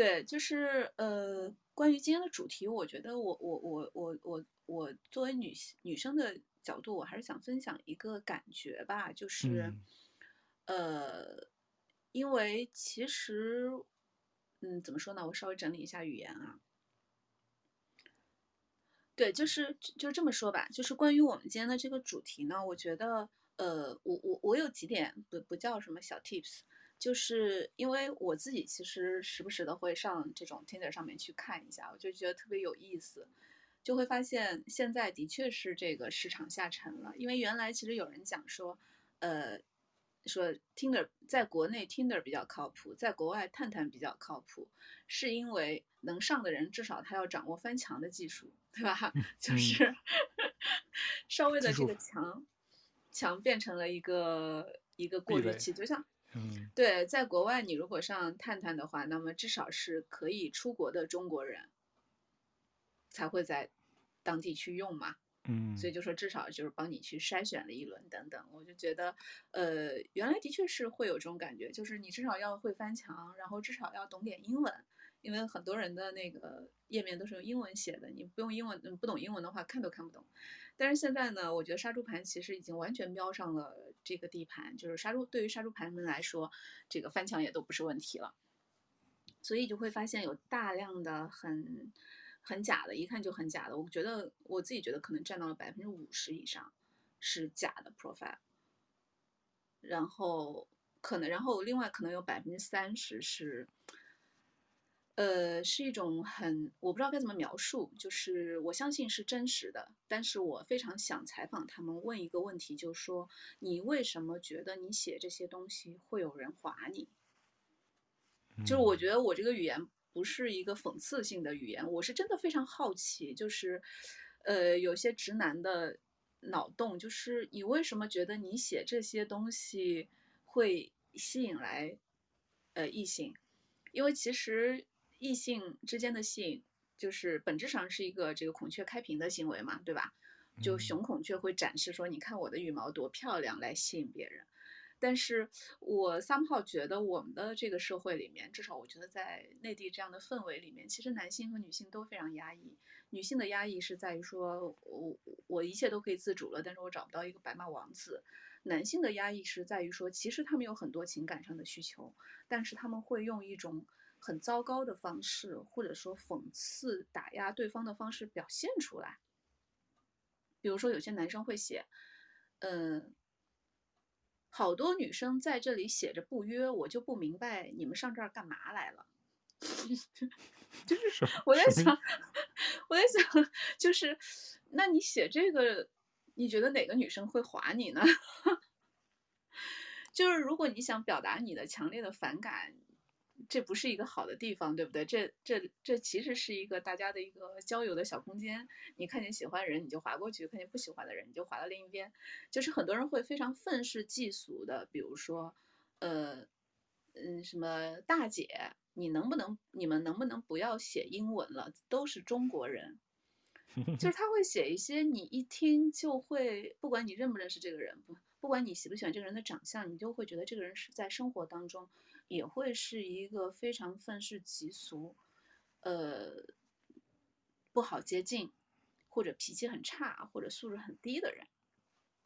对，就是呃，关于今天的主题，我觉得我我我我我我作为女女生的角度，我还是想分享一个感觉吧，就是、嗯、呃，因为其实嗯，怎么说呢？我稍微整理一下语言啊。对，就是就这么说吧，就是关于我们今天的这个主题呢，我觉得，呃，我我我有几点不不叫什么小 tips，就是因为我自己其实时不时的会上这种 Tinder 上面去看一下，我就觉得特别有意思，就会发现现在的确是这个市场下沉了，因为原来其实有人讲说，呃。说 Tinder 在国内 Tinder 比较靠谱，在国外探探比较靠谱，是因为能上的人至少他要掌握翻墙的技术，对吧？嗯、就是 稍微的这个墙墙变成了一个一个过滤器，就像嗯，对，在国外你如果上探探的话，那么至少是可以出国的中国人才会在当地去用嘛。嗯，所以就说至少就是帮你去筛选了一轮等等，我就觉得，呃，原来的确是会有这种感觉，就是你至少要会翻墙，然后至少要懂点英文，因为很多人的那个页面都是用英文写的，你不用英文，不懂英文的话看都看不懂。但是现在呢，我觉得杀猪盘其实已经完全瞄上了这个地盘，就是杀猪对于杀猪盘们来说，这个翻墙也都不是问题了，所以就会发现有大量的很。很假的，一看就很假的。我觉得我自己觉得可能占到了百分之五十以上是假的 profile，然后可能，然后另外可能有百分之三十是，呃，是一种很我不知道该怎么描述，就是我相信是真实的，但是我非常想采访他们，问一个问题，就是说你为什么觉得你写这些东西会有人划你？就是我觉得我这个语言。不是一个讽刺性的语言，我是真的非常好奇，就是，呃，有些直男的脑洞，就是你为什么觉得你写这些东西会吸引来，呃，异性？因为其实异性之间的吸引，就是本质上是一个这个孔雀开屏的行为嘛，对吧？就雄孔雀会展示说，你看我的羽毛多漂亮，来吸引别人。但是我 somehow 觉得我们的这个社会里面，至少我觉得在内地这样的氛围里面，其实男性和女性都非常压抑。女性的压抑是在于说，我我一切都可以自主了，但是我找不到一个白马王子。男性的压抑是在于说，其实他们有很多情感上的需求，但是他们会用一种很糟糕的方式，或者说讽刺、打压对方的方式表现出来。比如说，有些男生会写，嗯。好多女生在这里写着不约，我就不明白你们上这儿干嘛来了。就是我在想，我在想，就是那你写这个，你觉得哪个女生会划你呢？就是如果你想表达你的强烈的反感。这不是一个好的地方，对不对？这这这其实是一个大家的一个交友的小空间。你看见喜欢的人，你就划过去；看见不喜欢的人，你就划到另一边。就是很多人会非常愤世嫉俗的，比如说，呃，嗯，什么大姐，你能不能，你们能不能不要写英文了？都是中国人。就是他会写一些你一听就会，不管你认不认识这个人，不不管你喜不喜欢这个人的长相，你就会觉得这个人是在生活当中。也会是一个非常愤世嫉俗，呃，不好接近，或者脾气很差，或者素质很低的人，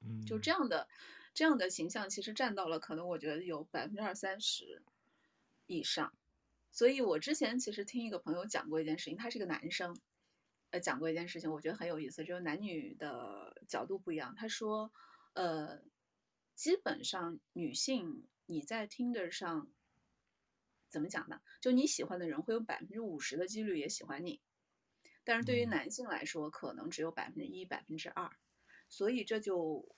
嗯，就这样的这样的形象，其实占到了可能我觉得有百分之二三十以上。所以我之前其实听一个朋友讲过一件事情，他是个男生，呃，讲过一件事情，我觉得很有意思，就是男女的角度不一样。他说，呃，基本上女性你在 Tinder 上。怎么讲呢？就你喜欢的人会有百分之五十的几率也喜欢你，但是对于男性来说，可能只有百分之一、百分之二，所以这就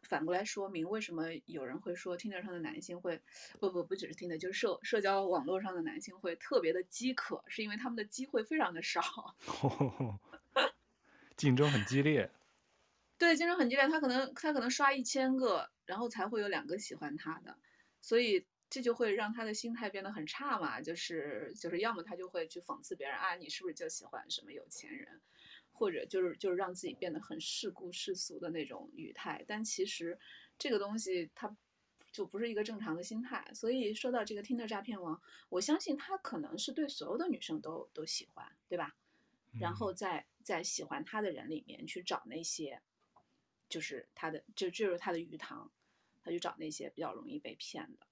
反过来说明为什么有人会说 Tinder 上的男性会不不不只是 Tinder，就是社社交网络上的男性会特别的饥渴，是因为他们的机会非常的少，竞争很激烈。对，竞争很激烈，他可能他可能刷一千个，然后才会有两个喜欢他的，所以。这就会让他的心态变得很差嘛，就是就是，要么他就会去讽刺别人啊，你是不是就喜欢什么有钱人，或者就是就是让自己变得很世故世俗的那种语态。但其实这个东西它就不是一个正常的心态。所以说到这个 Tinder 诈骗王，我相信他可能是对所有的女生都都喜欢，对吧？然后在在喜欢他的人里面去找那些，就是他的就就是他的鱼塘，他去找那些比较容易被骗的。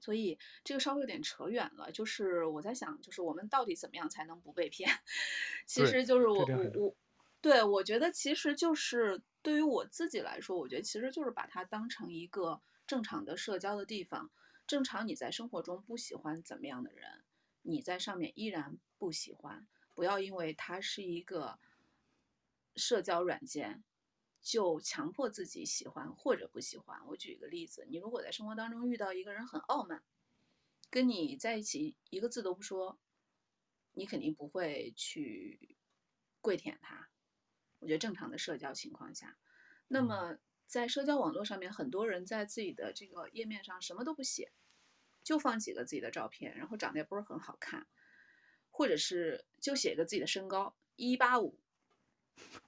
所以这个稍微有点扯远了，就是我在想，就是我们到底怎么样才能不被骗？其实就是我我我，对，我觉得其实就是对于我自己来说，我觉得其实就是把它当成一个正常的社交的地方。正常你在生活中不喜欢怎么样的人，你在上面依然不喜欢。不要因为它是一个社交软件，就强迫自己喜欢或者不喜欢。我举一个例子，你如果在生活当中遇到一个人很傲慢，跟你在一起一个字都不说，你肯定不会去跪舔他。我觉得正常的社交情况下，那么在社交网络上面，很多人在自己的这个页面上什么都不写，就放几个自己的照片，然后长得也不是很好看。或者是就写一个自己的身高一八五，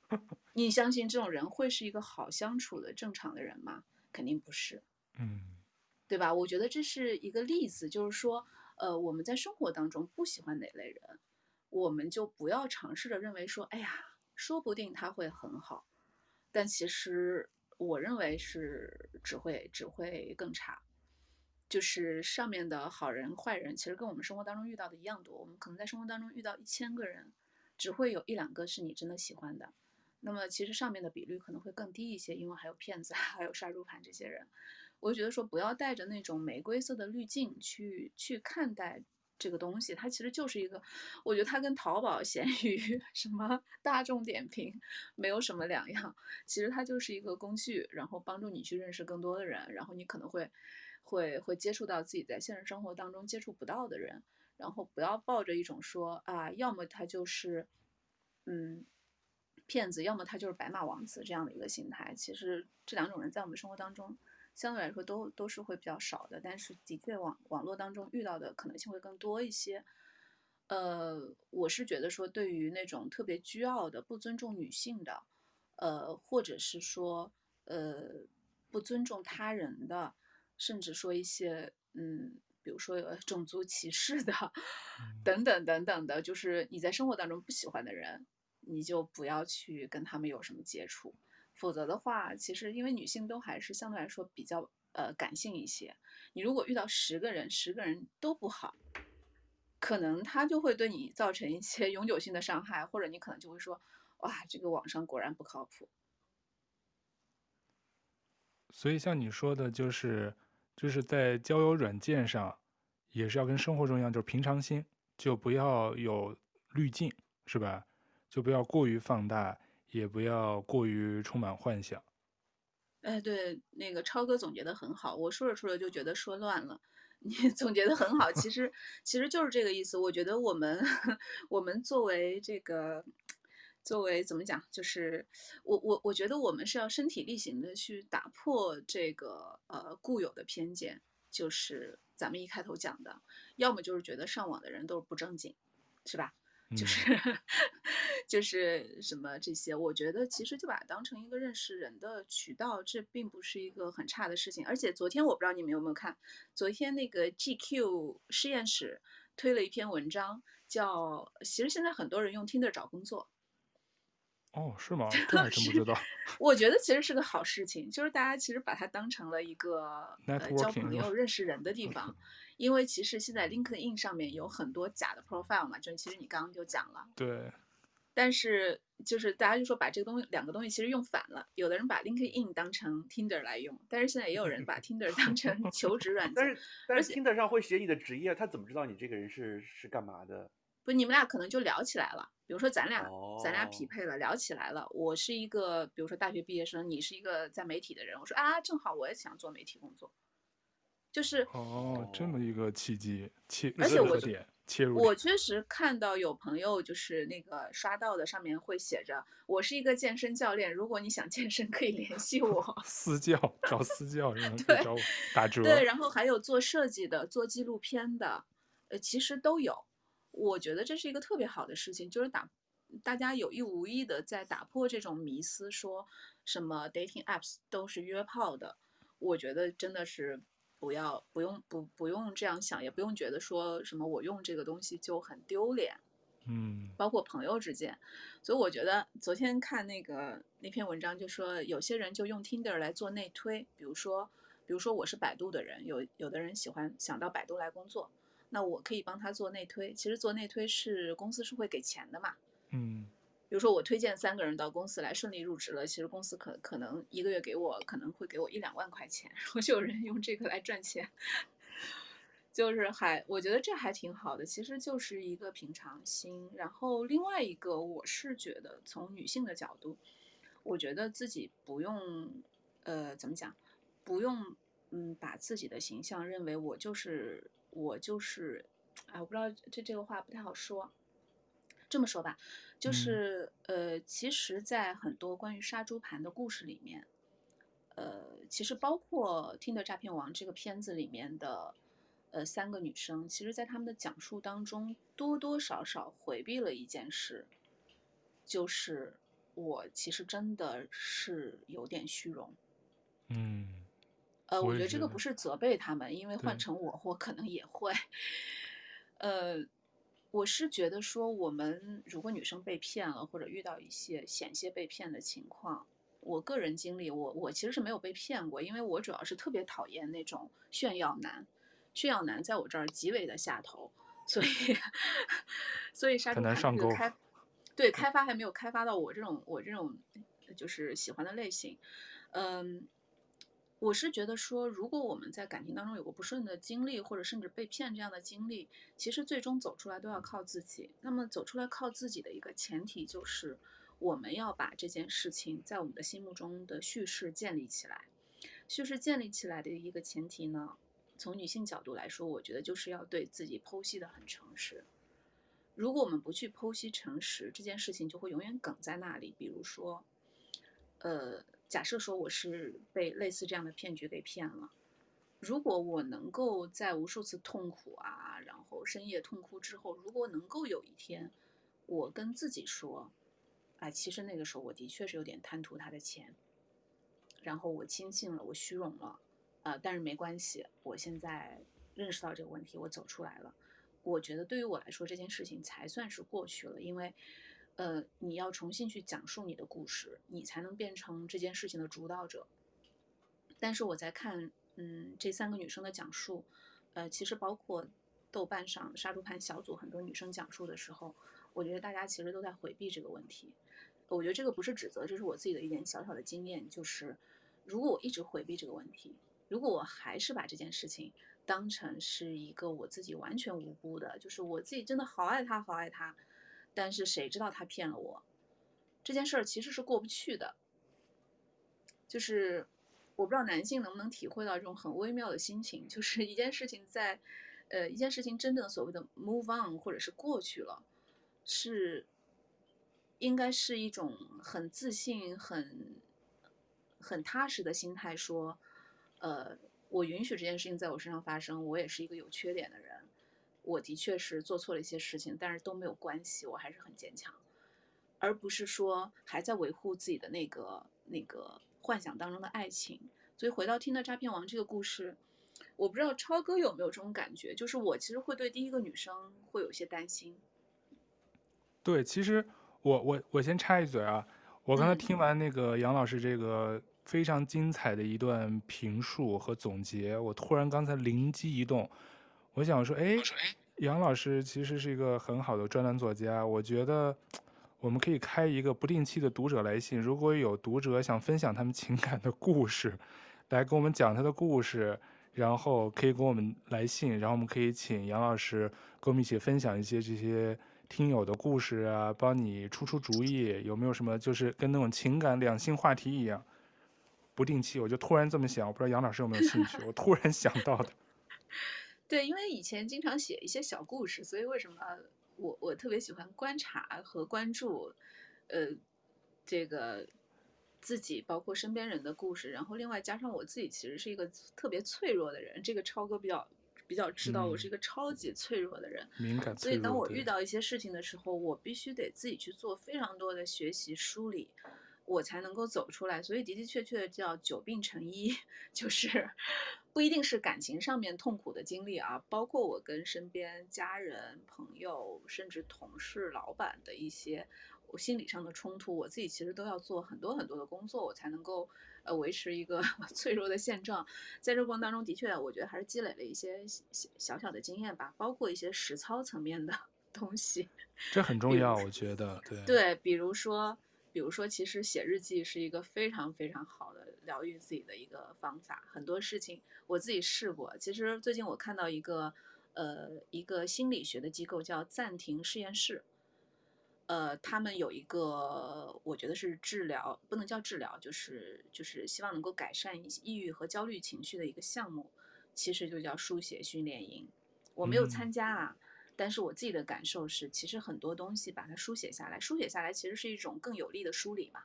你相信这种人会是一个好相处的正常的人吗？肯定不是，嗯，对吧？我觉得这是一个例子，就是说，呃，我们在生活当中不喜欢哪类人，我们就不要尝试着认为说，哎呀，说不定他会很好，但其实我认为是只会只会更差。就是上面的好人坏人，其实跟我们生活当中遇到的一样多。我们可能在生活当中遇到一千个人，只会有一两个是你真的喜欢的。那么其实上面的比率可能会更低一些，因为还有骗子，还有杀猪盘这些人。我就觉得说，不要带着那种玫瑰色的滤镜去去看待这个东西。它其实就是一个，我觉得它跟淘宝、闲鱼、什么大众点评没有什么两样。其实它就是一个工具，然后帮助你去认识更多的人，然后你可能会。会会接触到自己在现实生活当中接触不到的人，然后不要抱着一种说啊，要么他就是，嗯，骗子，要么他就是白马王子这样的一个心态。其实这两种人在我们生活当中相对来说都都是会比较少的，但是的确网网络当中遇到的可能性会更多一些。呃，我是觉得说，对于那种特别倨傲的、不尊重女性的，呃，或者是说呃不尊重他人的。甚至说一些，嗯，比如说有种族歧视的，等等等等的，就是你在生活当中不喜欢的人，你就不要去跟他们有什么接触。否则的话，其实因为女性都还是相对来说比较呃感性一些，你如果遇到十个人，十个人都不好，可能他就会对你造成一些永久性的伤害，或者你可能就会说，哇，这个网上果然不靠谱。所以像你说的，就是。就是在交友软件上，也是要跟生活中一样，就是平常心，就不要有滤镜，是吧？就不要过于放大，也不要过于充满幻想。哎，对，那个超哥总结的很好，我说着说着就觉得说乱了。你总结的很好，其实 其实就是这个意思。我觉得我们 我们作为这个。作为怎么讲，就是我我我觉得我们是要身体力行的去打破这个呃固有的偏见，就是咱们一开头讲的，要么就是觉得上网的人都是不正经，是吧？就是、嗯、就是什么这些，我觉得其实就把它当成一个认识人的渠道，这并不是一个很差的事情。而且昨天我不知道你们有没有看，昨天那个 GQ 实验室推了一篇文章，叫其实现在很多人用 Tinder 找工作。哦，是吗？这还真不知道。我觉得其实是个好事情，就是大家其实把它当成了一个呃交朋友、认识人的地方。因为其实现在 LinkedIn 上面有很多假的 profile 嘛，就其实你刚刚就讲了。对。但是就是大家就说把这个东西两个东西其实用反了，有的人把 LinkedIn 当成 Tinder 来用，但是现在也有人把 Tinder 当成求职软件。但是但是 Tinder 上会写你的职业，他怎么知道你这个人是是干嘛的？不，你们俩可能就聊起来了。比如说咱俩，oh. 咱俩匹配了，聊起来了。我是一个，比如说大学毕业生，你是一个在媒体的人。我说啊，正好我也想做媒体工作，就是哦，oh, 这么一个契机切，而且我切入，我确实看到有朋友就是那个刷到的上面会写着，我是一个健身教练，如果你想健身可以联系我。私教找私教，然后 找我打折。对，然后还有做设计的，做纪录片的，呃，其实都有。我觉得这是一个特别好的事情，就是打大家有意无意的在打破这种迷思，说什么 dating apps 都是约炮的。我觉得真的是不要不用不不用这样想，也不用觉得说什么我用这个东西就很丢脸。嗯，包括朋友之间，所以我觉得昨天看那个那篇文章，就说有些人就用 Tinder 来做内推，比如说，比如说我是百度的人，有有的人喜欢想到百度来工作，那我可以帮他做内推。其实做内推是公司是会给钱的嘛，嗯，比如说我推荐三个人到公司来顺利入职了，其实公司可可能一个月给我可能会给我一两万块钱，然后就有人用这个来赚钱。就是还，我觉得这还挺好的，其实就是一个平常心。然后另外一个，我是觉得从女性的角度，我觉得自己不用，呃，怎么讲，不用，嗯，把自己的形象认为我就是我就是，哎，我不知道这这个话不太好说。这么说吧，就是呃，其实，在很多关于杀猪盘的故事里面，呃，其实包括《Tinder 诈骗王》这个片子里面的。呃，三个女生，其实，在他们的讲述当中，多多少少回避了一件事，就是我其实真的是有点虚荣。嗯，呃，我觉得这个不是责备他们，因为换成我，我可能也会。呃，我是觉得说，我们如果女生被骗了，或者遇到一些险些被骗的情况，我个人经历，我我其实是没有被骗过，因为我主要是特别讨厌那种炫耀男。炫耀男在我这儿极为的下头，所以 所以杀猪盘这个开对开发还没有开发到我这种我这种就是喜欢的类型。嗯，我是觉得说，如果我们在感情当中有过不顺的经历，或者甚至被骗这样的经历，其实最终走出来都要靠自己。那么走出来靠自己的一个前提就是，我们要把这件事情在我们的心目中的叙事建立起来。叙事建立起来的一个前提呢，从女性角度来说，我觉得就是要对自己剖析得很诚实。如果我们不去剖析诚实，这件事情就会永远梗在那里。比如说，呃，假设说我是被类似这样的骗局给骗了，如果我能够在无数次痛苦啊，然后深夜痛哭之后，如果能够有一天，我跟自己说，哎，其实那个时候我的确是有点贪图他的钱，然后我轻信了，我虚荣了。呃，但是没关系，我现在认识到这个问题，我走出来了。我觉得对于我来说，这件事情才算是过去了，因为，呃，你要重新去讲述你的故事，你才能变成这件事情的主导者。但是我在看，嗯，这三个女生的讲述，呃，其实包括豆瓣上杀猪盘小组很多女生讲述的时候，我觉得大家其实都在回避这个问题。我觉得这个不是指责，这是我自己的一点小小的经验，就是如果我一直回避这个问题。如果我还是把这件事情当成是一个我自己完全无辜的，就是我自己真的好爱他，好爱他，但是谁知道他骗了我，这件事儿其实是过不去的。就是我不知道男性能不能体会到这种很微妙的心情，就是一件事情在，呃，一件事情真正所谓的 move on 或者是过去了，是应该是一种很自信、很很踏实的心态说。呃，我允许这件事情在我身上发生，我也是一个有缺点的人，我的确是做错了一些事情，但是都没有关系，我还是很坚强，而不是说还在维护自己的那个那个幻想当中的爱情。所以回到 Tinder 诈骗王这个故事，我不知道超哥有没有这种感觉，就是我其实会对第一个女生会有些担心。对，其实我我我先插一嘴啊，我刚才听完那个杨老师这个。嗯非常精彩的一段评述和总结，我突然刚才灵机一动，我想说，哎，杨老师其实是一个很好的专栏作家，我觉得我们可以开一个不定期的读者来信，如果有读者想分享他们情感的故事，来跟我们讲他的故事，然后可以给我们来信，然后我们可以请杨老师跟我们一起分享一些这些听友的故事啊，帮你出出主意，有没有什么就是跟那种情感两性话题一样。不定期，我就突然这么想，我不知道杨老师有没有兴趣。我突然想到的。对，因为以前经常写一些小故事，所以为什么我我特别喜欢观察和关注，呃，这个自己包括身边人的故事。然后另外加上我自己其实是一个特别脆弱的人，这个超哥比较比较知道我是一个超级脆弱的人，敏感。所以当我遇到一些事情的时候，我必须得自己去做非常多的学习梳理。我才能够走出来。所以的的确确叫久病成医，就是不一定是感情上面痛苦的经历啊，包括我跟身边家人、朋友，甚至同事、老板的一些我心理上的冲突，我自己其实都要做很多很多的工作，我才能够呃维持一个 脆弱的现状。在这个过程当中，的确我觉得还是积累了一些小小的经验吧，包括一些实操层面的。东西，这很重要，我觉得，对对，比如说，比如说，其实写日记是一个非常非常好的疗愈自己的一个方法。很多事情我自己试过。其实最近我看到一个，呃，一个心理学的机构叫暂停实验室，呃，他们有一个，我觉得是治疗，不能叫治疗，就是就是希望能够改善抑郁和焦虑情绪的一个项目，其实就叫书写训练营。我没有参加啊。嗯但是我自己的感受是，其实很多东西把它书写下来，书写下来其实是一种更有力的梳理嘛。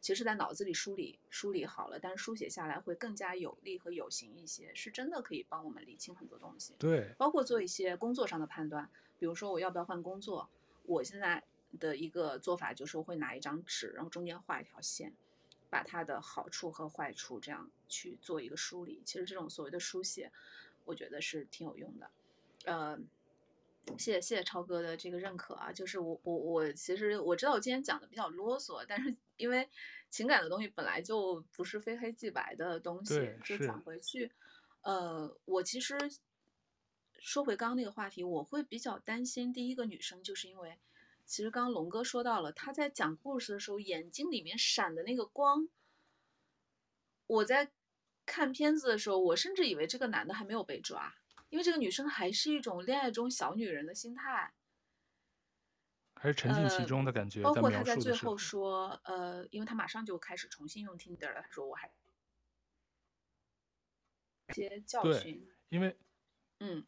其实，在脑子里梳理梳理好了，但是书写下来会更加有力和有形一些，是真的可以帮我们理清很多东西。对，包括做一些工作上的判断，比如说我要不要换工作，我现在的一个做法就是我会拿一张纸，然后中间画一条线，把它的好处和坏处这样去做一个梳理。其实这种所谓的书写，我觉得是挺有用的。呃。谢谢谢谢超哥的这个认可啊，就是我我我其实我知道我今天讲的比较啰嗦，但是因为情感的东西本来就不是非黑即白的东西，就讲回去，呃，我其实说回刚刚那个话题，我会比较担心第一个女生，就是因为其实刚刚龙哥说到了，他在讲故事的时候眼睛里面闪的那个光，我在看片子的时候，我甚至以为这个男的还没有被抓。因为这个女生还是一种恋爱中小女人的心态，还是沉浸其中的感觉。呃、包括她在最后说，呃，因为她马上就开始重新用 Tinder 了，她说我还一些教训。因为，嗯，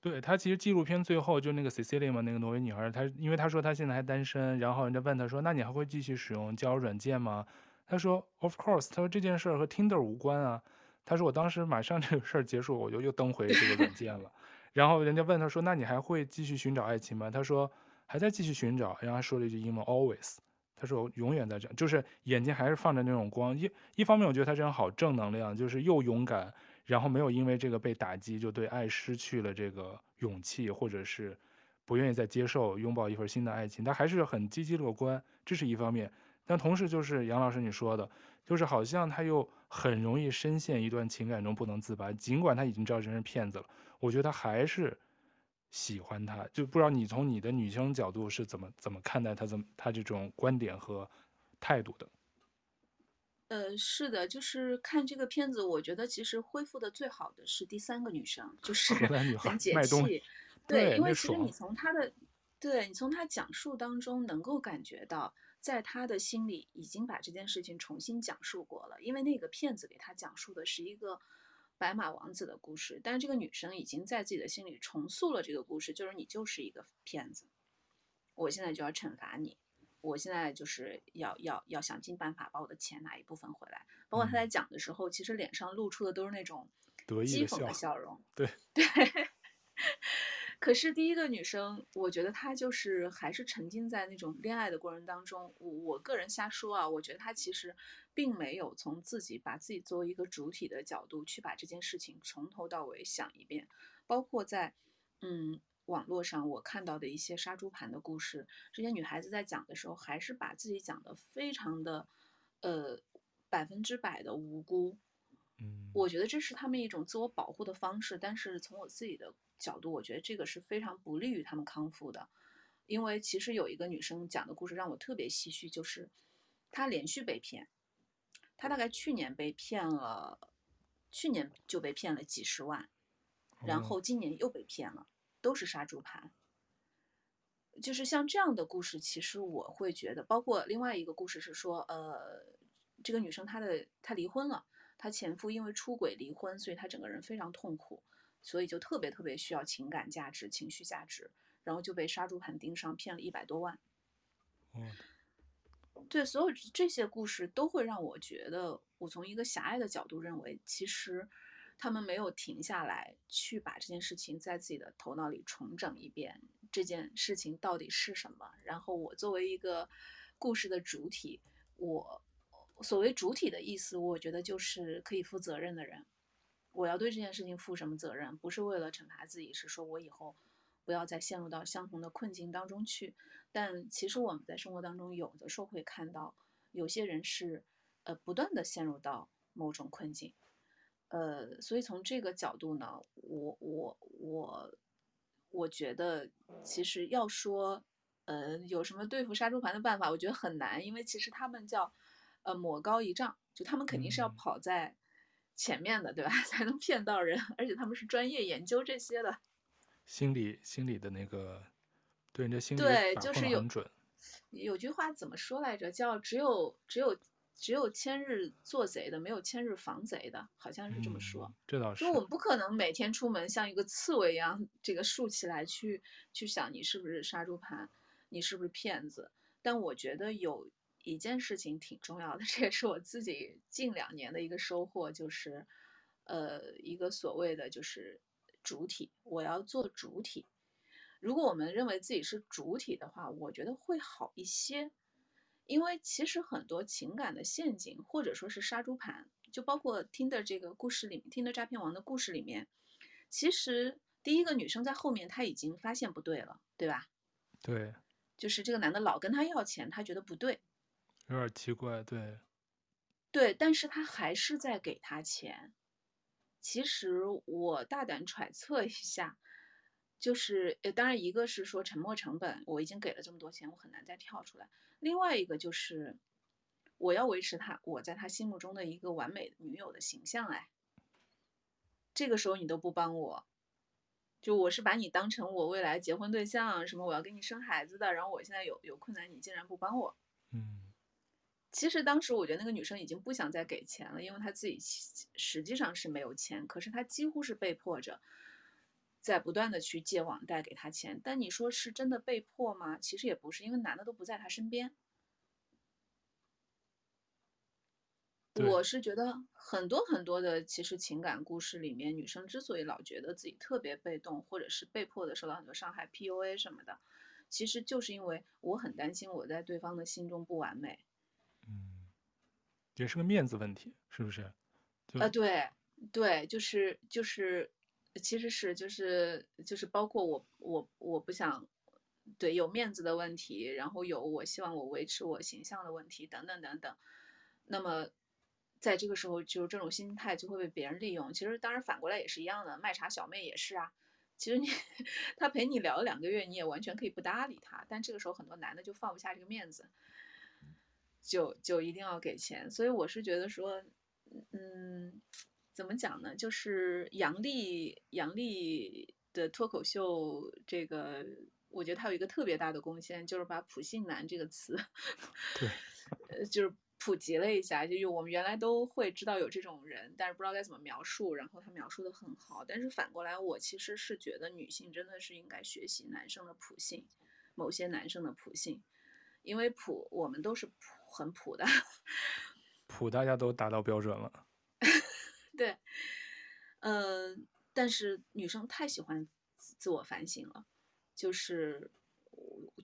对她其实纪录片最后就那个 Cecilia 嘛，那个挪威女孩，她因为她说她现在还单身，然后人家问她说，那你还会继续使用交友软件吗？她说 Of course，她说这件事儿和 Tinder 无关啊。他说：“我当时马上 这个事儿结束，我就又登回这个软件了。然后人家问他说：‘那你还会继续寻找爱情吗？’他说：‘还在继续寻找。’然后他说了一句英文：‘always’。他说：‘我永远在这，就是眼睛还是放着那种光。一一方面，我觉得他这样好正能量，就是又勇敢，然后没有因为这个被打击，就对爱失去了这个勇气，或者是不愿意再接受拥抱一份新的爱情。他还是很积极乐观，这是一方面。但同时，就是杨老师你说的，就是好像他又。”很容易深陷一段情感中不能自拔，尽管他已经知道这人是骗子了，我觉得他还是喜欢他。就不知道你从你的女生角度是怎么怎么看待他怎么他这种观点和态度的？呃，是的，就是看这个片子，我觉得其实恢复的最好的是第三个女生，就是很解气。对，因为其实你从他的，对，你从他讲述当中能够感觉到。在他的心里已经把这件事情重新讲述过了，因为那个骗子给他讲述的是一个白马王子的故事，但是这个女生已经在自己的心里重塑了这个故事，就是你就是一个骗子，我现在就要惩罚你，我现在就是要要要想尽办法把我的钱拿一部分回来。包括他在讲的时候，嗯、其实脸上露出的都是那种讥讽的笑容，对对。可是第一个女生，我觉得她就是还是沉浸在那种恋爱的过程当中。我我个人瞎说啊，我觉得她其实并没有从自己把自己作为一个主体的角度去把这件事情从头到尾想一遍。包括在嗯网络上我看到的一些杀猪盘的故事，这些女孩子在讲的时候，还是把自己讲得非常的呃百分之百的无辜。嗯，我觉得这是他们一种自我保护的方式，但是从我自己的。角度，我觉得这个是非常不利于他们康复的，因为其实有一个女生讲的故事让我特别唏嘘，就是她连续被骗，她大概去年被骗了，去年就被骗了几十万，然后今年又被骗了，都是杀猪盘。就是像这样的故事，其实我会觉得，包括另外一个故事是说，呃，这个女生她的她离婚了，她前夫因为出轨离婚，所以她整个人非常痛苦。所以就特别特别需要情感价值、情绪价值，然后就被杀猪盘盯上，骗了一百多万。嗯对，所有这些故事都会让我觉得，我从一个狭隘的角度认为，其实他们没有停下来去把这件事情在自己的头脑里重整一遍，这件事情到底是什么。然后我作为一个故事的主体，我所谓主体的意思，我觉得就是可以负责任的人。我要对这件事情负什么责任？不是为了惩罚自己，是说我以后不要再陷入到相同的困境当中去。但其实我们在生活当中有的时候会看到，有些人是呃不断的陷入到某种困境，呃，所以从这个角度呢，我我我我觉得其实要说呃有什么对付杀猪盘的办法，我觉得很难，因为其实他们叫呃抹高一丈，就他们肯定是要跑在。前面的对吧，才能骗到人，而且他们是专业研究这些的。心理心理的那个，对人的心理对，就是有。有句话怎么说来着？叫只有只有只有千日做贼的，没有千日防贼的，好像是这么说。嗯、这倒是。就我们不可能每天出门像一个刺猬一样，这个竖起来去去想你是不是杀猪盘，你是不是骗子。但我觉得有。一件事情挺重要的，这也是我自己近两年的一个收获，就是，呃，一个所谓的就是主体，我要做主体。如果我们认为自己是主体的话，我觉得会好一些，因为其实很多情感的陷阱或者说是杀猪盘，就包括 Tinder 这个故事里，Tinder 诈骗王的故事里面，其实第一个女生在后面她已经发现不对了，对吧？对，就是这个男的老跟她要钱，她觉得不对。有点奇怪，对，对，但是他还是在给他钱。其实我大胆揣测一下，就是呃，当然一个是说沉没成本，我已经给了这么多钱，我很难再跳出来。另外一个就是我要维持他我在他心目中的一个完美女友的形象，哎，这个时候你都不帮我，就我是把你当成我未来结婚对象，什么我要给你生孩子的，然后我现在有有困难，你竟然不帮我，嗯。其实当时我觉得那个女生已经不想再给钱了，因为她自己实际上是没有钱，可是她几乎是被迫着在不断的去借网贷给她钱。但你说是真的被迫吗？其实也不是，因为男的都不在她身边。我是觉得很多很多的其实情感故事里面，女生之所以老觉得自己特别被动，或者是被迫的受到很多伤害，PUA 什么的，其实就是因为我很担心我在对方的心中不完美。也是个面子问题，是不是？啊、对，对，就是就是，其实是就是就是包括我我我不想，对，有面子的问题，然后有我希望我维持我形象的问题等等等等。那么，在这个时候，就是这种心态就会被别人利用。其实当然反过来也是一样的，卖茶小妹也是啊。其实你 他陪你聊了两个月，你也完全可以不搭理他，但这个时候很多男的就放不下这个面子。就就一定要给钱，所以我是觉得说，嗯，怎么讲呢？就是杨笠杨笠的脱口秀，这个我觉得他有一个特别大的贡献，就是把“普信男”这个词，对，呃，就是普及了一下。就我们原来都会知道有这种人，但是不知道该怎么描述，然后他描述的很好。但是反过来，我其实是觉得女性真的是应该学习男生的普信，某些男生的普信，因为普我们都是普。很普的，普大家都达到标准了。对，呃，但是女生太喜欢自我反省了，就是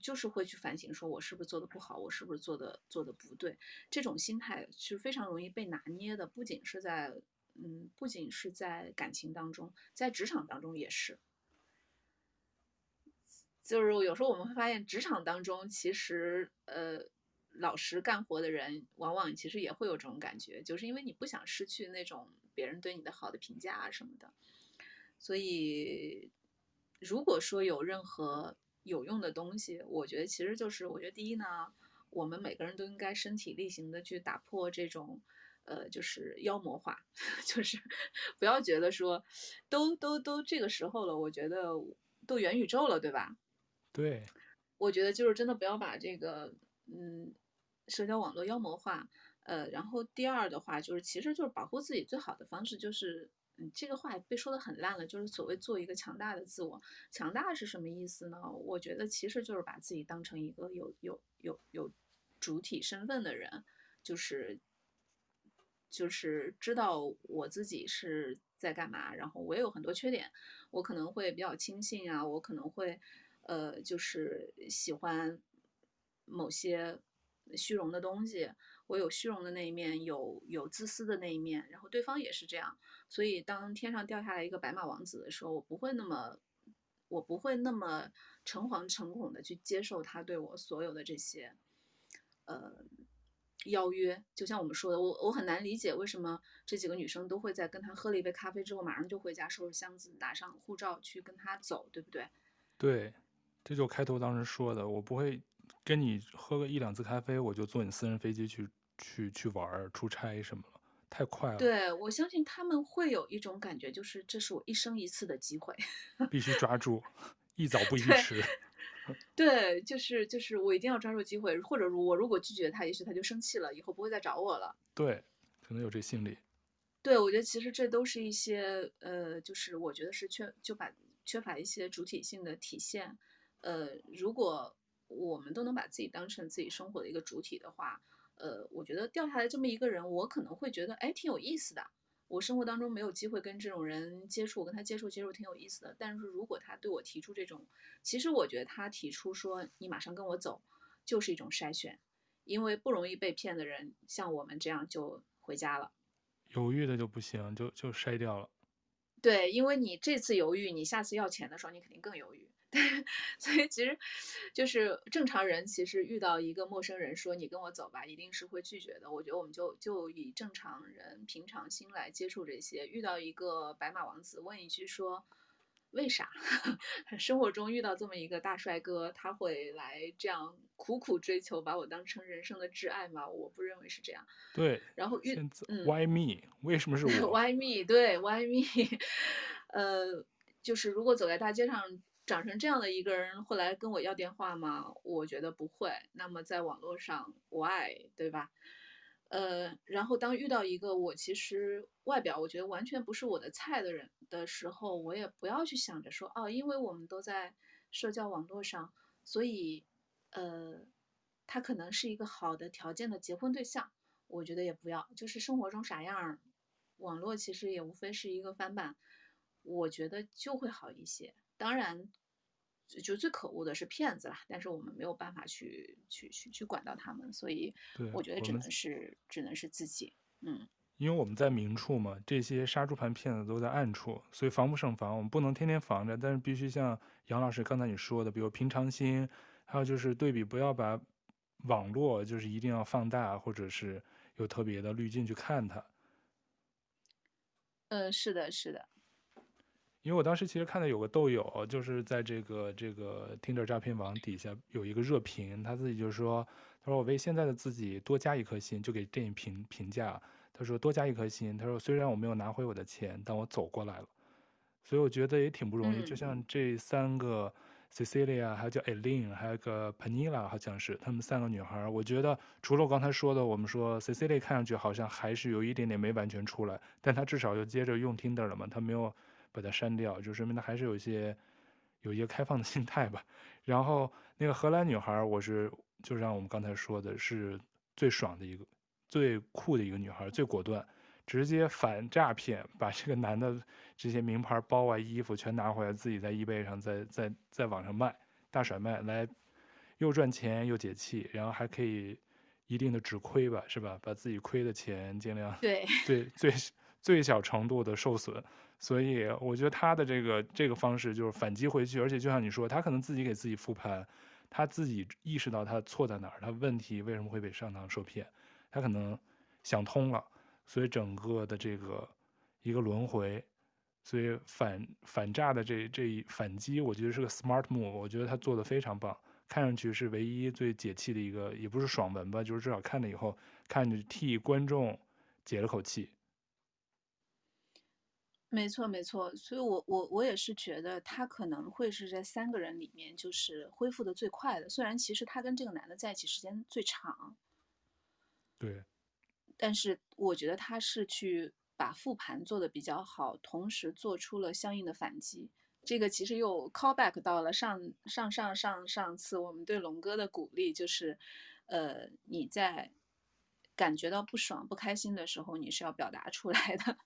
就是会去反省，说我是不是做的不好，我是不是做的做的不对，这种心态是非常容易被拿捏的，不仅是在嗯，不仅是在感情当中，在职场当中也是。就是有时候我们会发现，职场当中其实呃。老实干活的人，往往其实也会有这种感觉，就是因为你不想失去那种别人对你的好的评价啊什么的。所以，如果说有任何有用的东西，我觉得其实就是，我觉得第一呢，我们每个人都应该身体力行的去打破这种，呃，就是妖魔化，就是不要觉得说，都都都这个时候了，我觉得都元宇宙了，对吧？对，我觉得就是真的不要把这个，嗯。社交网络妖魔化，呃，然后第二的话就是，其实就是保护自己最好的方式就是，嗯，这个话被说的很烂了，就是所谓做一个强大的自我。强大是什么意思呢？我觉得其实就是把自己当成一个有有有有主体身份的人，就是就是知道我自己是在干嘛，然后我也有很多缺点，我可能会比较轻信啊，我可能会，呃，就是喜欢某些。虚荣的东西，我有虚荣的那一面，有有自私的那一面，然后对方也是这样。所以当天上掉下来一个白马王子的时候，我不会那么，我不会那么诚惶诚恐的去接受他对我所有的这些，呃。邀约，就像我们说的，我我很难理解为什么这几个女生都会在跟他喝了一杯咖啡之后，马上就回家收拾箱子，拿上护照去跟他走，对不对？对，这就开头当时说的，我不会跟你喝个一两次咖啡，我就坐你私人飞机去去去玩儿、出差什么了，太快了。对，我相信他们会有一种感觉，就是这是我一生一次的机会，必须抓住，一早不宜迟。对，就是就是我一定要抓住机会，或者我如果拒绝他，也许他就生气了，以后不会再找我了。对，可能有这心理。对，我觉得其实这都是一些呃，就是我觉得是缺就把缺乏一些主体性的体现。呃，如果我们都能把自己当成自己生活的一个主体的话，呃，我觉得掉下来这么一个人，我可能会觉得哎挺有意思的。我生活当中没有机会跟这种人接触，我跟他接触接触挺有意思的。但是如果他对我提出这种，其实我觉得他提出说你马上跟我走，就是一种筛选，因为不容易被骗的人，像我们这样就回家了。犹豫的就不行，就就筛掉了。对，因为你这次犹豫，你下次要钱的时候，你肯定更犹豫。所以其实，就是正常人其实遇到一个陌生人说你跟我走吧，一定是会拒绝的。我觉得我们就就以正常人平常心来接触这些。遇到一个白马王子，问一句说为啥？生活中遇到这么一个大帅哥，他会来这样苦苦追求，把我当成人生的挚爱吗？我不认为是这样。对。然后遇嗯，Why me？为什么是 我？Why me？对，Why me？呃，就是如果走在大街上。长成这样的一个人会来跟我要电话吗？我觉得不会。那么在网络上我爱对吧？呃，然后当遇到一个我其实外表我觉得完全不是我的菜的人的时候，我也不要去想着说，哦，因为我们都在社交网络上，所以，呃，他可能是一个好的条件的结婚对象。我觉得也不要，就是生活中啥样，网络其实也无非是一个翻版，我觉得就会好一些。当然，就最可恶的是骗子啦，但是我们没有办法去去去去管到他们，所以我觉得只能是只能是自己，嗯。因为我们在明处嘛，这些杀猪盘骗子都在暗处，所以防不胜防。我们不能天天防着，但是必须像杨老师刚才你说的，比如平常心，还有就是对比，不要把网络就是一定要放大，或者是有特别的滤镜去看它。嗯、呃，是的，是的。因为我当时其实看到有个豆友，就是在这个这个 Tinder 诈骗网底下有一个热评，他自己就说：“他说我为现在的自己多加一颗心，就给电影评评价。他说多加一颗心，他说虽然我没有拿回我的钱，但我走过来了。所以我觉得也挺不容易。嗯、就像这三个 Cecilia，还有叫 Eileen，还有个 Penila，好像是他们三个女孩。我觉得除了我刚才说的，我们说 Cecilia 看上去好像还是有一点点没完全出来，但她至少又接着用 Tinder 了嘛，她没有。”把它删掉，就说明他还是有一些有一些开放的 心态吧。然后那个荷兰女孩，我是就像我们刚才说的，是最爽的一个、最酷的一个女孩，最果断，直接反诈骗，把这个男的这些名牌包啊、衣服全拿回来，自己在 eBay 上在在在网上卖，大甩卖，来又赚钱又解气，然后还可以一定的止亏吧，是吧？把自己亏的钱尽量对最最最小程度的受损。所以我觉得他的这个这个方式就是反击回去，而且就像你说，他可能自己给自己复盘，他自己意识到他错在哪儿，他问题为什么会被上当受骗，他可能想通了，所以整个的这个一个轮回，所以反反诈的这这一反击，我觉得是个 smart move，我觉得他做的非常棒，看上去是唯一最解气的一个，也不是爽文吧，就是至少看了以后，看着替观众解了口气。没错，没错，所以我我我也是觉得他可能会是这三个人里面就是恢复的最快的，虽然其实他跟这个男的在一起时间最长，对，但是我觉得他是去把复盘做的比较好，同时做出了相应的反击。这个其实又 call back 到了上上上上上次我们对龙哥的鼓励，就是，呃，你在。感觉到不爽、不开心的时候，你是要表达出来的。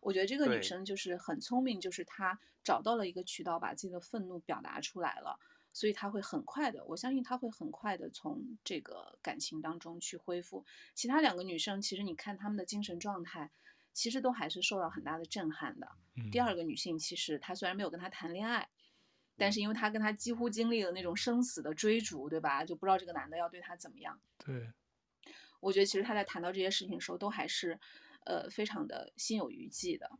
我觉得这个女生就是很聪明，就是她找到了一个渠道，把自己的愤怒表达出来了。所以她会很快的，我相信她会很快的从这个感情当中去恢复。其他两个女生，其实你看她们的精神状态，其实都还是受到很大的震撼的。嗯、第二个女性，其实她虽然没有跟他谈恋爱，但是因为她跟他几乎经历了那种生死的追逐，对吧？就不知道这个男的要对她怎么样。对，我觉得其实他在谈到这些事情的时候，都还是，呃，非常的心有余悸的。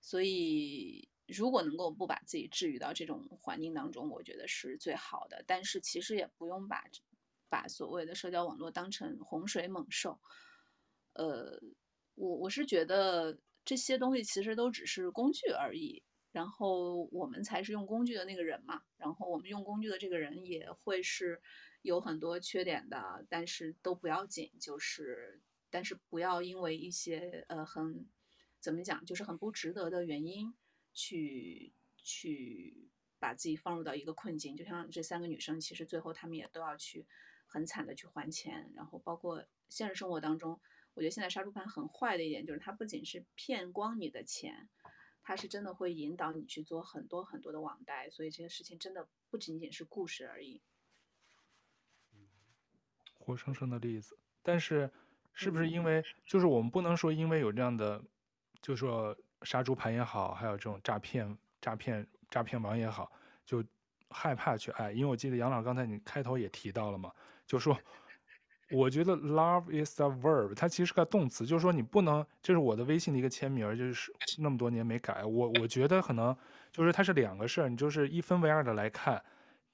所以。如果能够不把自己置于到这种环境当中，我觉得是最好的。但是其实也不用把把所谓的社交网络当成洪水猛兽。呃，我我是觉得这些东西其实都只是工具而已，然后我们才是用工具的那个人嘛。然后我们用工具的这个人也会是有很多缺点的，但是都不要紧，就是但是不要因为一些呃很怎么讲，就是很不值得的原因。去去把自己放入到一个困境，就像这三个女生，其实最后她们也都要去很惨的去还钱，然后包括现实生活当中，我觉得现在杀猪盘很坏的一点就是它不仅是骗光你的钱，它是真的会引导你去做很多很多的网贷，所以这些事情真的不仅仅是故事而已。活生生的例子，但是是不是因为就是我们不能说因为有这样的，就说。杀猪盘也好，还有这种诈骗、诈骗、诈骗王也好，就害怕去爱。因为我记得杨老刚才你开头也提到了嘛，就说我觉得 love is a verb，它其实是个动词，就是说你不能，这是我的微信的一个签名，就是那么多年没改。我我觉得可能就是它是两个事儿，你就是一分为二的来看，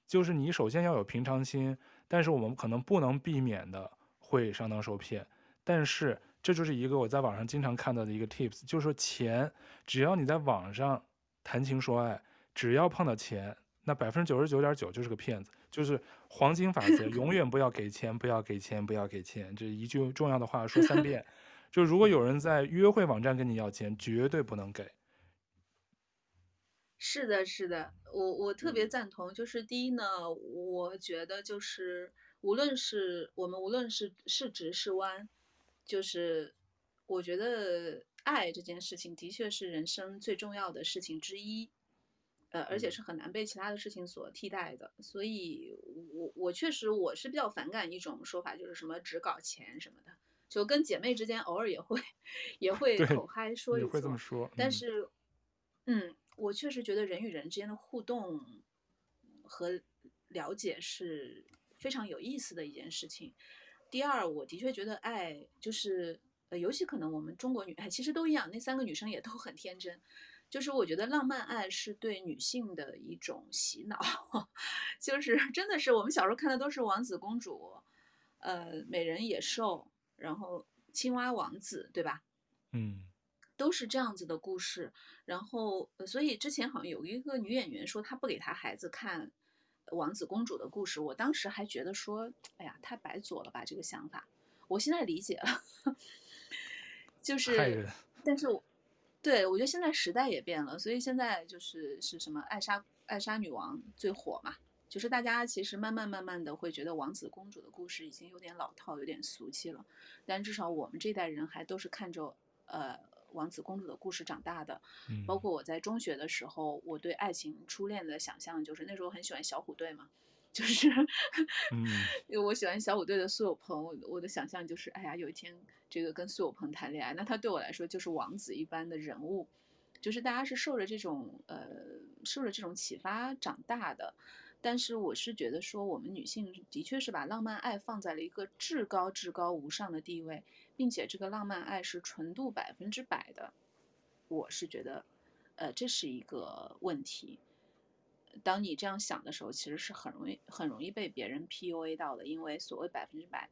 就是你首先要有平常心，但是我们可能不能避免的会上当受骗，但是。这就是一个我在网上经常看到的一个 tips，就是说钱，只要你在网上谈情说爱，只要碰到钱，那百分之九十九点九就是个骗子，就是黄金法则，永远不要给钱，不要给钱，不要给钱，这一句重要的话说三遍。就如果有人在约会网站跟你要钱，绝对不能给。是的，是的，我我特别赞同。就是第一呢，我觉得就是无论是我们无论是是直是弯。就是，我觉得爱这件事情的确是人生最重要的事情之一，呃，而且是很难被其他的事情所替代的。所以我我确实我是比较反感一种说法，就是什么只搞钱什么的，就跟姐妹之间偶尔也会 也会口嗨说一说，会这么说。但是，嗯，我确实觉得人与人之间的互动和了解是非常有意思的一件事情。第二，我的确觉得爱就是，呃，尤其可能我们中国女爱其实都一样，那三个女生也都很天真。就是我觉得浪漫爱是对女性的一种洗脑，就是真的是我们小时候看的都是王子公主，呃，美人野兽，然后青蛙王子，对吧？嗯，都是这样子的故事。然后，所以之前好像有一个女演员说她不给她孩子看。王子公主的故事，我当时还觉得说，哎呀，太白左了吧这个想法。我现在理解了，就是，但是我，对，我觉得现在时代也变了，所以现在就是是什么爱莎爱莎女王最火嘛，就是大家其实慢慢慢慢的会觉得王子公主的故事已经有点老套，有点俗气了，但至少我们这代人还都是看着呃。王子公主的故事长大的，包括我在中学的时候，我对爱情初恋的想象就是那时候很喜欢小虎队嘛，就是，因为我喜欢小虎队的苏有朋，我我的想象就是，哎呀，有一天这个跟苏有朋谈恋爱，那他对我来说就是王子一般的人物，就是大家是受着这种呃受着这种启发长大的。但是我是觉得说，我们女性的确是把浪漫爱放在了一个至高至高无上的地位，并且这个浪漫爱是纯度百分之百的。我是觉得，呃，这是一个问题。当你这样想的时候，其实是很容易很容易被别人 PUA 到的，因为所谓百分之百。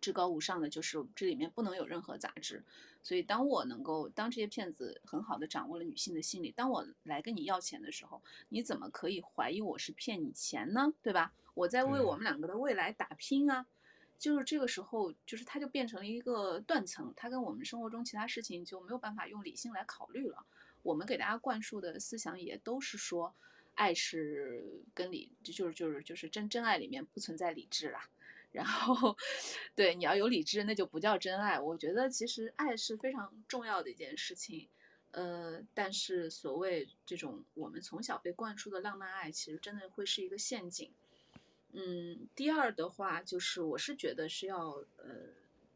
至高无上的就是这里面不能有任何杂质，所以当我能够当这些骗子很好的掌握了女性的心理，当我来跟你要钱的时候，你怎么可以怀疑我是骗你钱呢？对吧？我在为我们两个的未来打拼啊，就是这个时候，就是它就变成了一个断层，它跟我们生活中其他事情就没有办法用理性来考虑了。我们给大家灌输的思想也都是说，爱是跟理，就是就是就是真真爱里面不存在理智啦。然后，对，你要有理智，那就不叫真爱。我觉得其实爱是非常重要的一件事情，呃，但是所谓这种我们从小被灌输的浪漫爱，其实真的会是一个陷阱。嗯，第二的话就是，我是觉得是要呃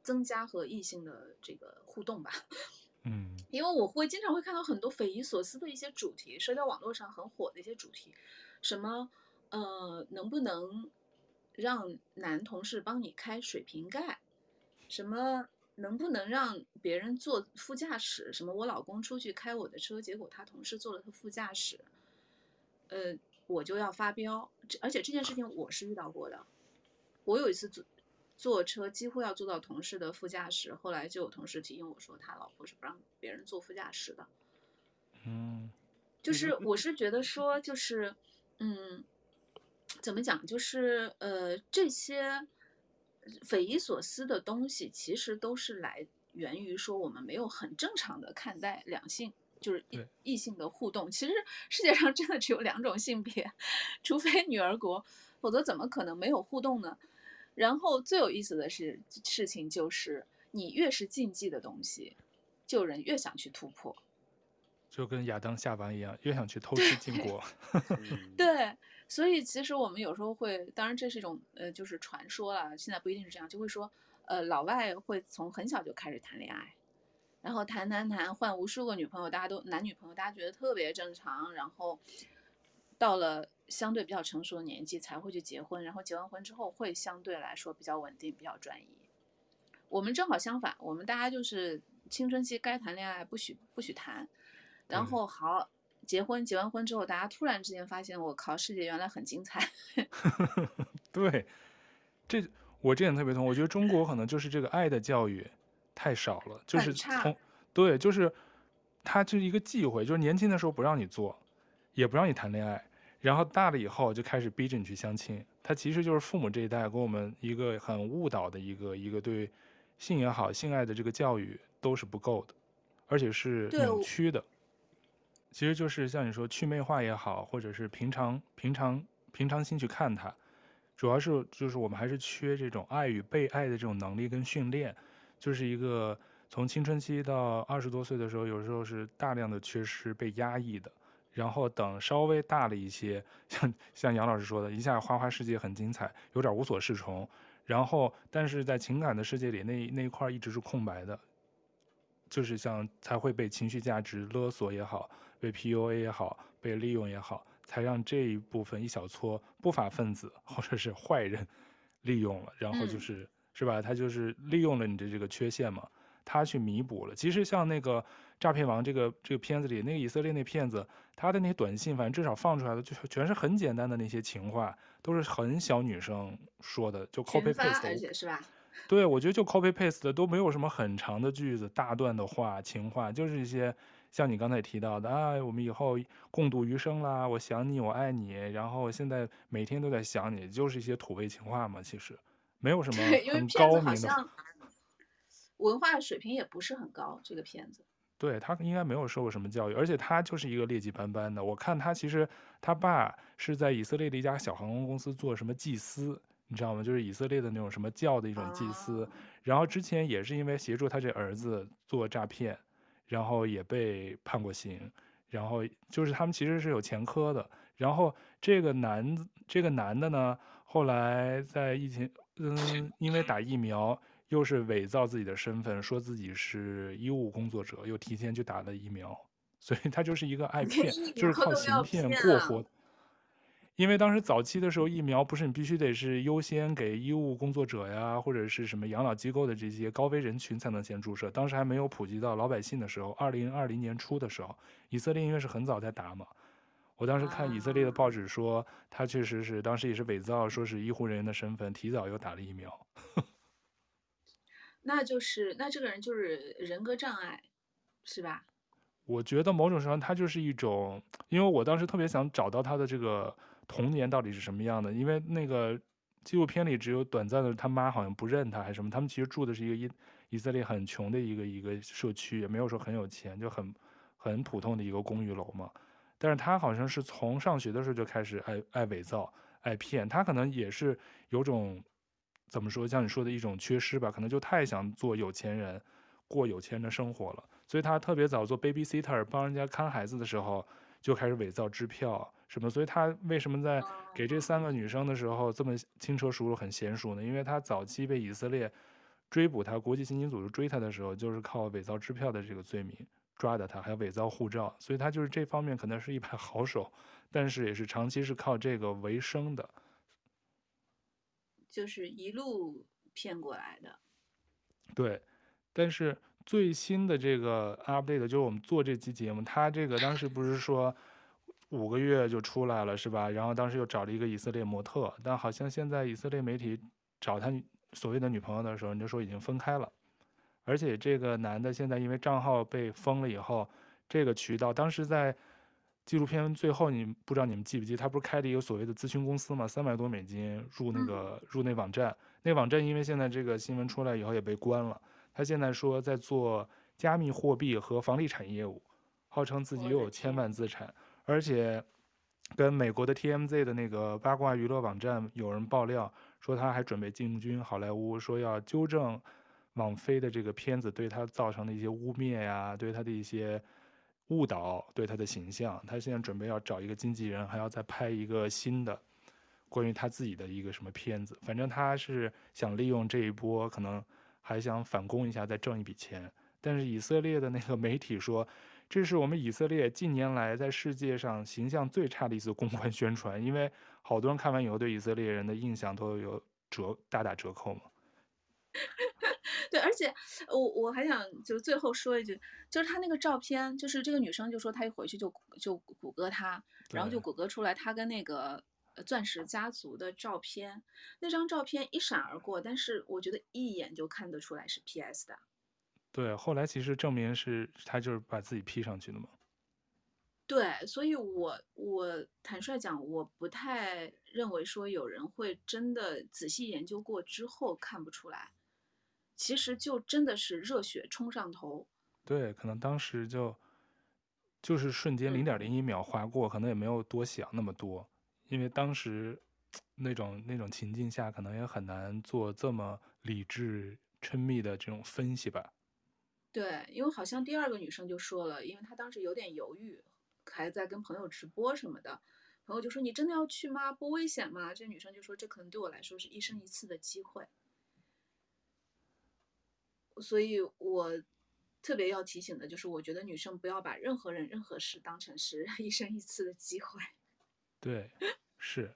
增加和异性的这个互动吧。嗯，因为我会经常会看到很多匪夷所思的一些主题，社交网络上很火的一些主题，什么呃能不能让男同事帮你开水瓶盖？什么能不能让别人坐副驾驶？什么我老公出去开我的车，结果他同事坐了他副驾驶，呃。我就要发飙，而且这件事情我是遇到过的。我有一次坐坐车，几乎要坐到同事的副驾驶，后来就有同事提醒我说，他老婆是不让别人坐副驾驶的。嗯，就是我是觉得说，就是嗯，怎么讲，就是呃，这些匪夷所思的东西，其实都是来源于说我们没有很正常的看待两性。就是异异性的互动，其实世界上真的只有两种性别，除非女儿国，否则怎么可能没有互动呢？然后最有意思的是事情就是，你越是禁忌的东西，就人越想去突破，就跟亚当夏娃一样，越想去偷吃禁果。对，所以其实我们有时候会，当然这是一种呃，就是传说了，现在不一定是这样，就会说，呃，老外会从很小就开始谈恋爱。然后谈谈谈，换无数个女朋友，大家都男女朋友，大家觉得特别正常。然后到了相对比较成熟的年纪才会去结婚，然后结完婚之后会相对来说比较稳定、比较专一。我们正好相反，我们大家就是青春期该谈恋爱不许不许谈，然后好结婚，结完婚之后，大家突然之间发现，我靠，世界原来很精彩。对，这我这点特别同，我觉得中国可能就是这个爱的教育。太少了，就是从对，就是他就是一个忌讳，就是年轻的时候不让你做，也不让你谈恋爱，然后大了以后就开始逼着你去相亲。他其实就是父母这一代给我们一个很误导的一个一个对性也好、性爱的这个教育都是不够的，而且是扭曲的。其实就是像你说去魅化也好，或者是平常平常平常心去看它，主要是就是我们还是缺这种爱与被爱的这种能力跟训练。就是一个从青春期到二十多岁的时候，有时候是大量的缺失、被压抑的。然后等稍微大了一些，像像杨老师说的，一下花花世界很精彩，有点无所适从。然后，但是在情感的世界里，那那一块一直是空白的。就是像才会被情绪价值勒索也好，被 PUA 也好，被利用也好，才让这一部分一小撮不法分子或者是坏人利用了，然后就是。嗯是吧？他就是利用了你的这个缺陷嘛，他去弥补了。其实像那个诈骗王这个这个片子里，那个以色列那骗子，他的那些短信，反正至少放出来的就全是很简单的那些情话，都是很小女生说的，就 copy paste 而且是吧？对，我觉得就 copy paste 的都没有什么很长的句子、大段的话、情话，就是一些像你刚才提到的啊，我们以后共度余生啦，我想你，我爱你，然后现在每天都在想你，就是一些土味情话嘛，其实。没有什么很高明的，文化水平也不是很高。这个片子，对，他应该没有受过什么教育，而且他就是一个劣迹斑斑的。我看他其实他爸是在以色列的一家小航空公司做什么祭司，你知道吗？就是以色列的那种什么教的一种祭司。然后之前也是因为协助他这儿子做诈骗，然后也被判过刑。然后就是他们其实是有前科的。然后这个男这个男的呢，后来在疫情。嗯，因为打疫苗，又是伪造自己的身份，说自己是医务工作者，又提前去打了疫苗，所以他就是一个爱骗，就是靠行骗过活。因为当时早期的时候，疫苗不是你必须得是优先给医务工作者呀，或者是什么养老机构的这些高危人群才能先注射，当时还没有普及到老百姓的时候，二零二零年初的时候，以色列因为是很早在打嘛。我当时看以色列的报纸说，他确实是当时也是伪造，说是医护人员的身份，提早又打了疫苗。那就是那这个人就是人格障碍，是吧？我觉得某种程度上他就是一种，因为我当时特别想找到他的这个童年到底是什么样的，因为那个纪录片里只有短暂的他妈好像不认他还是什么，他们其实住的是一个以以色列很穷的一个一个社区，也没有说很有钱，就很很普通的一个公寓楼嘛。但是他好像是从上学的时候就开始爱爱伪造、爱骗，他可能也是有种怎么说，像你说的一种缺失吧，可能就太想做有钱人，过有钱人的生活了，所以他特别早做 babysitter，帮人家看孩子的时候就开始伪造支票什么。所以他为什么在给这三个女生的时候这么轻车熟路、很娴熟呢？因为他早期被以色列追捕他，国际刑警组织追他的时候，就是靠伪造支票的这个罪名抓的他，还有伪造护照，所以他就是这方面可能是一把 好手，但是也是长期是靠这个为生的，就是一路骗过来的。对，但是最新的这个 update 就是我们做这期节目，他这个当时不是说五个月就出来了是吧？然后当时又找了一个以色列模特，但好像现在以色列媒体找他所谓的女朋友的时候，你就说已经分开了，而且这个男的现在因为账号被封了以后，这个渠道当时在纪录片最后，你不知道你们记不记得，他不是开了一个所谓的咨询公司嘛，三百多美金入那个入那网站。那网站因为现在这个新闻出来以后也被关了，他现在说在做加密货币和房地产业务，号称自己又有千万资产，而且跟美国的 TMZ 的那个八卦娱乐网站有人爆料说他还准备进军好莱坞，说要纠正网飞的这个片子对他造成的一些污蔑呀，对他的一些误导，对他的形象，他现在准备要找一个经纪人，还要再拍一个新的。关于他自己的一个什么片子，反正他是想利用这一波，可能还想反攻一下，再挣一笔钱。但是以色列的那个媒体说，这是我们以色列近年来在世界上形象最差的一次公关宣传，因为好多人看完以后对以色列人的印象都有折大打折扣嘛。对，而且我我还想就是最后说一句，就是他那个照片，就是这个女生就说她一回去就就谷歌他，然后就谷歌出来他跟那个。钻石家族的照片，那张照片一闪而过，但是我觉得一眼就看得出来是 PS 的。对，后来其实证明是他就是把自己 P 上去的嘛。对，所以我我坦率讲，我不太认为说有人会真的仔细研究过之后看不出来，其实就真的是热血冲上头。对，可能当时就就是瞬间零点零一秒划过，嗯，可能也没有多想那么多。因为当时那种那种情境下，可能也很难做这么理智、缜密的这种分析吧。对，因为好像第二个女生就说了，因为她当时有点犹豫，还在跟朋友直播什么的，朋友就说：“你真的要去吗？不危险吗？”这女生就说：“这可能对我来说是一生一次的机会。”所以我特别要提醒的就是，我觉得女生不要把任何人、任何事当成是 一生一次的机会。对，是，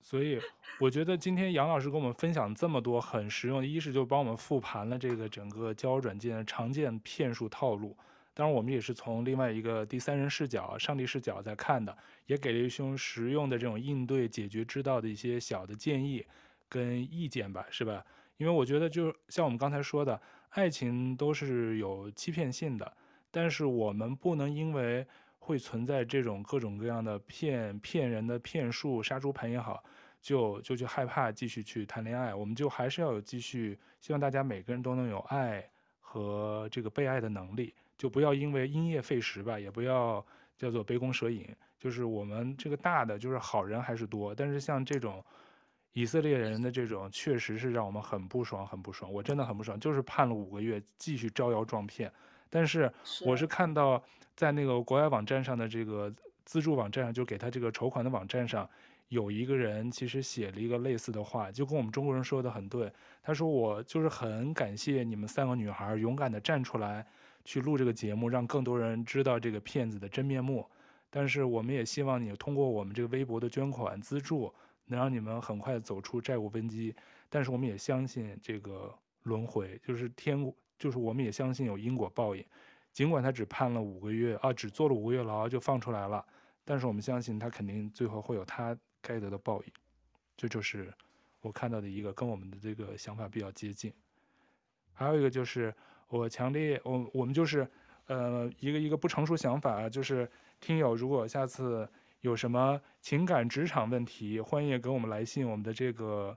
所以我觉得今天杨老师跟我们分享这么多很实用，一是就帮我们复盘了这个整个交友软件常见骗术套路，当然我们也是从另外一个第三人视角、上帝视角在看的，也给了一些实用的这种应对解决之道的一些小的建议跟意见吧，是吧？因为我觉得就像我们刚才说的，爱情都是有欺骗性的，但是我们不能因为。会存在这种各种各样的骗骗人的骗术、杀猪盘也好，就就去害怕继续去谈恋爱。我们就还是要有继续，希望大家每个人都能有爱和这个被爱的能力，就不要因为因噎废食吧，也不要叫做杯弓蛇影。就是我们这个大的就是好人还是多，但是像这种以色列人的这种，确实是让我们很不爽，很不爽。我真的很不爽，就是判了五个月，继续招摇撞骗。但是我是看到。在那个国外网站上的这个资助网站上，就给他这个筹款的网站上，有一个人其实写了一个类似的话，就跟我们中国人说的很对。他说：“我就是很感谢你们三个女孩勇敢的站出来去录这个节目，让更多人知道这个骗子的真面目。但是我们也希望你通过我们这个微博的捐款资助，能让你们很快走出债务危机。但是我们也相信这个轮回，就是天，就是我们也相信有因果报应。”尽管他只判了五个月啊，只坐了五个月牢就放出来了，但是我们相信他肯定最后会有他该得的报应。这就是我看到的一个跟我们的这个想法比较接近。还有一个就是我强烈我我们就是呃一个一个不成熟想法，就是听友如果下次有什么情感职场问题，欢迎给我们来信，我们的这个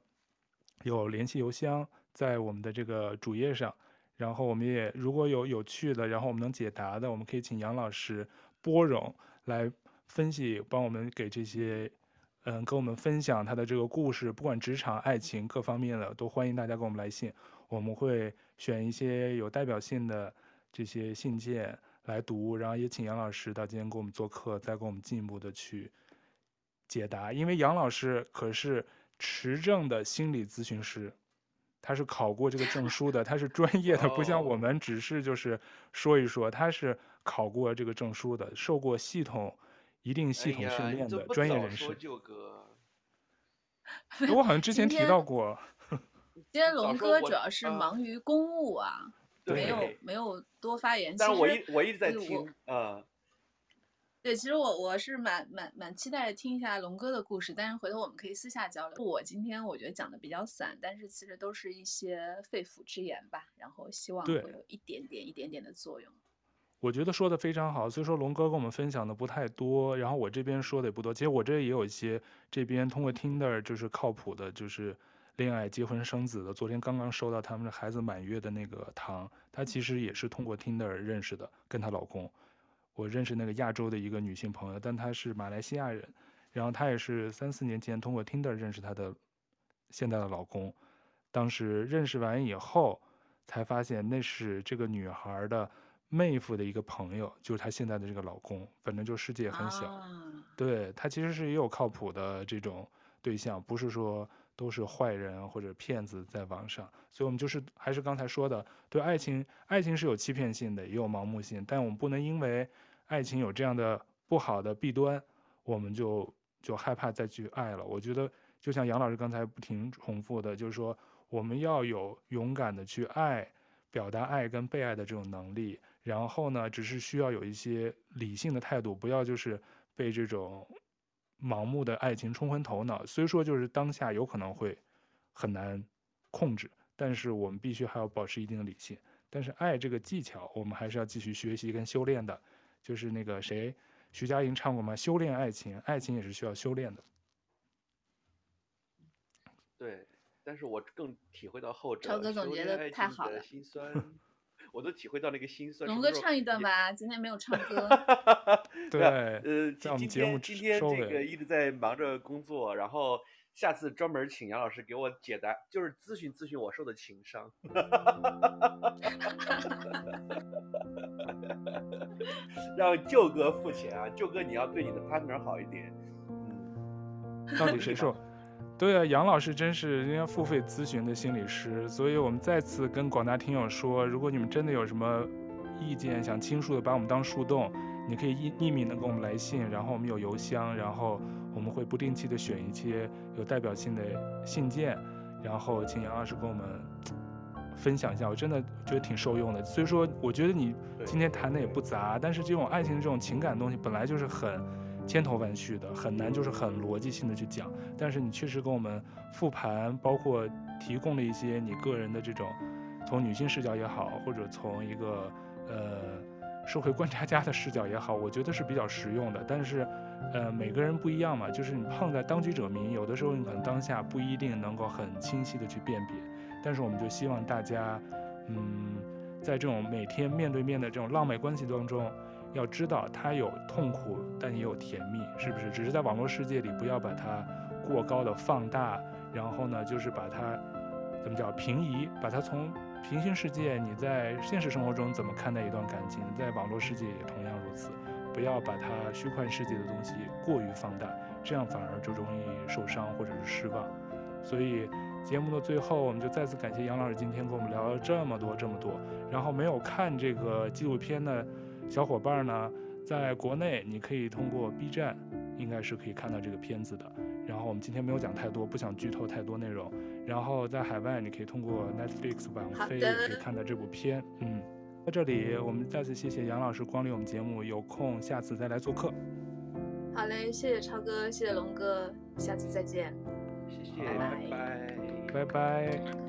有联系邮箱在我们的这个主页上。然后我们也如果有有趣的，然后我们能解答的，我们可以请杨老师拨冗来分析，帮我们给这些，嗯，跟我们分享他的这个故事，不管职场、爱情各方面的，都欢迎大家给我们来信，我们会选一些有代表性的这些信件来读，然后也请杨老师到今天给我们做客，再给我们进一步的去解答。因为杨老师可是持证的心理咨询师，他是考过这个证书的，他是专业的，不像我们只是就是说一说，他是考过这个证书的，受过系统一定系统训练的专业人士。我好像之前提到过。今天龙哥主要是忙于公务啊，没有没有多发言。但是我一我一直在听，啊，对，其实我我是蛮蛮蛮期待听一下龙哥的故事，但是回头我们可以私下交流。我今天我觉得讲的比较散，但是其实都是一些肺腑之言吧，然后希望会有一点点一点点的作用。我觉得说的非常好，所以说龙哥跟我们分享的不太多，然后我这边说的也不多。其实我这也有一些这边通过 Tinder 就是靠谱的，就是。恋爱、结婚、生子的，昨天刚刚收到他们的孩子满月的那个糖，她其实也是通过 Tinder 认识的，跟她老公。我认识那个亚洲的一个女性朋友，但她是马来西亚人，然后她也是三四年前通过 Tinder 认识她的现在的老公。当时认识完以后，才发现那是这个女孩的妹夫的一个朋友，就是她现在的这个老公。反正就世界很小，对，她其实是也有靠谱的这种对象，不是说。都是坏人或者骗子在网上，所以我们就是还是刚才说的，对爱情，爱情是有欺骗性的，也有盲目性，但我们不能因为爱情有这样的不好的弊端，我们就就害怕再去爱了。我觉得就像杨老师刚才不停重复的，就是说我们要有勇敢的去爱，表达爱跟被爱的这种能力，然后呢，只是需要有一些理性的态度，不要就是被这种。盲目的爱情冲昏头脑，虽说就是当下有可能会很难控制，但是我们必须还要保持一定的理性。但是爱这个技巧，我们还是要继续学习跟修炼的。就是那个谁，徐佳莹唱过吗？修炼爱情，爱情也是需要修炼的。对，但是我更体会到后者。超哥总结的太好了。我都体会到那个心酸。龙哥唱一段吧，今天没有唱歌。对，呃，今今天今天这个一直在忙着工作，然后下次专门请杨老师给我解答，就是咨询咨询我受的情伤。让舅哥付钱啊，舅哥你要对你的 partner 好一点。嗯，到底谁受？对啊，杨老师真是人家付费咨询的心理师，所以我们再次跟广大听友说，如果你们真的有什么意见想倾诉的，把我们当树洞，你可以匿匿名的给我们来信，然后我们有邮箱，然后我们会不定期的选一些有代表性的信件，然后请杨老师跟我们分享一下，我真的觉得挺受用的。所以说，我觉得你今天谈的也不杂，但是这种爱情这种情感的东西本来就是很。千头万绪的，很难，就是很逻辑性的去讲。但是你确实跟我们复盘，包括提供了一些你个人的这种，从女性视角也好，或者从一个呃社会观察家的视角也好，我觉得是比较实用的。但是，呃，每个人不一样嘛，就是你碰在当局者迷，有的时候你可能当下不一定能够很清晰的去辨别。但是我们就希望大家，嗯，在这种每天面对面的这种浪漫关系当中。要知道，它有痛苦，但也有甜蜜，是不是？只是在网络世界里，不要把它过高的放大，然后呢，就是把它怎么叫平移，把它从平行世界，你在现实生活中怎么看待一段感情，在网络世界也同样如此，不要把它虚幻世界的东西过于放大，这样反而就容易受伤或者是失望。所以节目的最后，我们就再次感谢杨老师今天跟我们聊了这么多这么多，然后没有看这个纪录片的。小伙伴呢，在国内你可以通过 B 站，应该是可以看到这个片子的。然后我们今天没有讲太多，不想剧透太多内容。然后在海外，你可以通过 Netflix 网飞也可以看到这部片。嗯，在这里我们再次谢谢杨老师光临我们节目，有空下次再来做客。好嘞，谢谢超哥，谢谢龙哥，下次再见。谢谢，拜拜，拜拜。